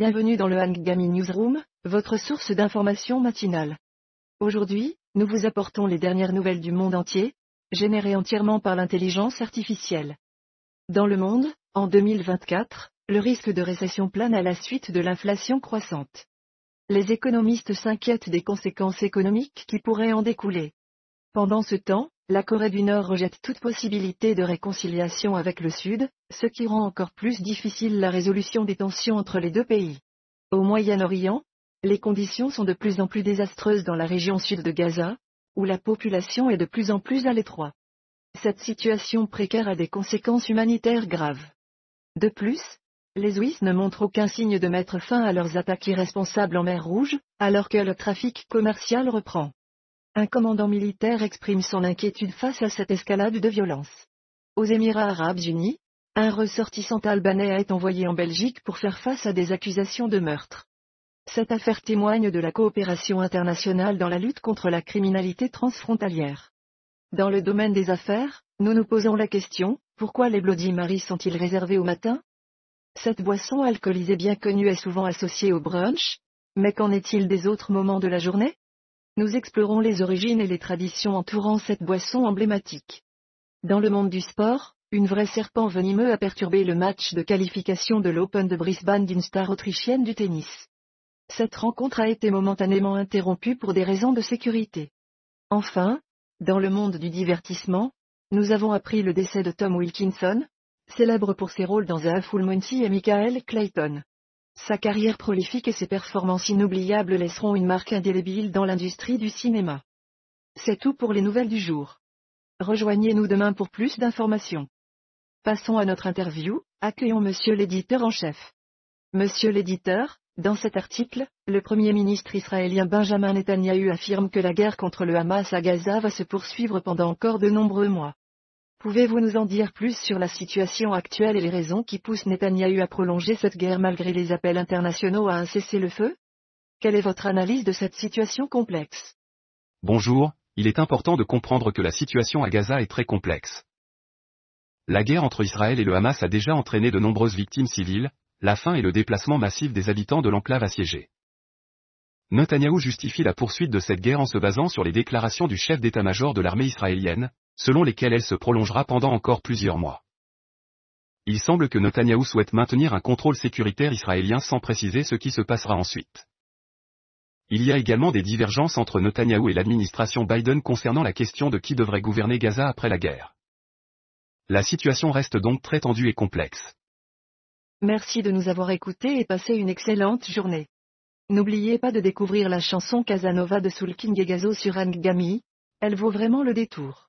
Bienvenue dans le Hangami Newsroom, votre source d'information matinale. Aujourd'hui, nous vous apportons les dernières nouvelles du monde entier, générées entièrement par l'intelligence artificielle. Dans le monde, en 2024, le risque de récession plane à la suite de l'inflation croissante. Les économistes s'inquiètent des conséquences économiques qui pourraient en découler. Pendant ce temps, la Corée du Nord rejette toute possibilité de réconciliation avec le Sud, ce qui rend encore plus difficile la résolution des tensions entre les deux pays. Au Moyen-Orient, les conditions sont de plus en plus désastreuses dans la région sud de Gaza, où la population est de plus en plus à l'étroit. Cette situation précaire a des conséquences humanitaires graves. De plus, les Ouïs ne montrent aucun signe de mettre fin à leurs attaques irresponsables en mer Rouge, alors que le trafic commercial reprend. Un commandant militaire exprime son inquiétude face à cette escalade de violence. Aux Émirats arabes unis, un ressortissant albanais été envoyé en Belgique pour faire face à des accusations de meurtre. Cette affaire témoigne de la coopération internationale dans la lutte contre la criminalité transfrontalière. Dans le domaine des affaires, nous nous posons la question, pourquoi les Bloody Mary sont-ils réservés au matin? Cette boisson alcoolisée bien connue est souvent associée au brunch, mais qu'en est-il des autres moments de la journée? Nous explorons les origines et les traditions entourant cette boisson emblématique. Dans le monde du sport, une vraie serpent venimeux a perturbé le match de qualification de l'Open de Brisbane d'une star autrichienne du tennis. Cette rencontre a été momentanément interrompue pour des raisons de sécurité. Enfin, dans le monde du divertissement, nous avons appris le décès de Tom Wilkinson, célèbre pour ses rôles dans The Full Monty et Michael Clayton. Sa carrière prolifique et ses performances inoubliables laisseront une marque indélébile dans l'industrie du cinéma. C'est tout pour les nouvelles du jour. Rejoignez-nous demain pour plus d'informations. Passons à notre interview, accueillons Monsieur l'éditeur en chef. Monsieur l'éditeur, dans cet article, le Premier ministre israélien Benjamin Netanyahu affirme que la guerre contre le Hamas à Gaza va se poursuivre pendant encore de nombreux mois. Pouvez-vous nous en dire plus sur la situation actuelle et les raisons qui poussent Netanyahou à prolonger cette guerre malgré les appels internationaux à un cessez-le-feu? Quelle est votre analyse de cette situation complexe? Bonjour, il est important de comprendre que la situation à Gaza est très complexe. La guerre entre Israël et le Hamas a déjà entraîné de nombreuses victimes civiles, la faim et le déplacement massif des habitants de l'enclave assiégée. Netanyahou justifie la poursuite de cette guerre en se basant sur les déclarations du chef d'état-major de l'armée israélienne, selon lesquelles elle se prolongera pendant encore plusieurs mois. Il semble que Netanyahou souhaite maintenir un contrôle sécuritaire israélien sans préciser ce qui se passera ensuite. Il y a également des divergences entre Netanyahou et l'administration Biden concernant la question de qui devrait gouverner Gaza après la guerre. La situation reste donc très tendue et complexe. Merci de nous avoir écoutés et passez une excellente journée. N'oubliez pas de découvrir la chanson Casanova de Soul King et Gazo sur Angami, elle vaut vraiment le détour.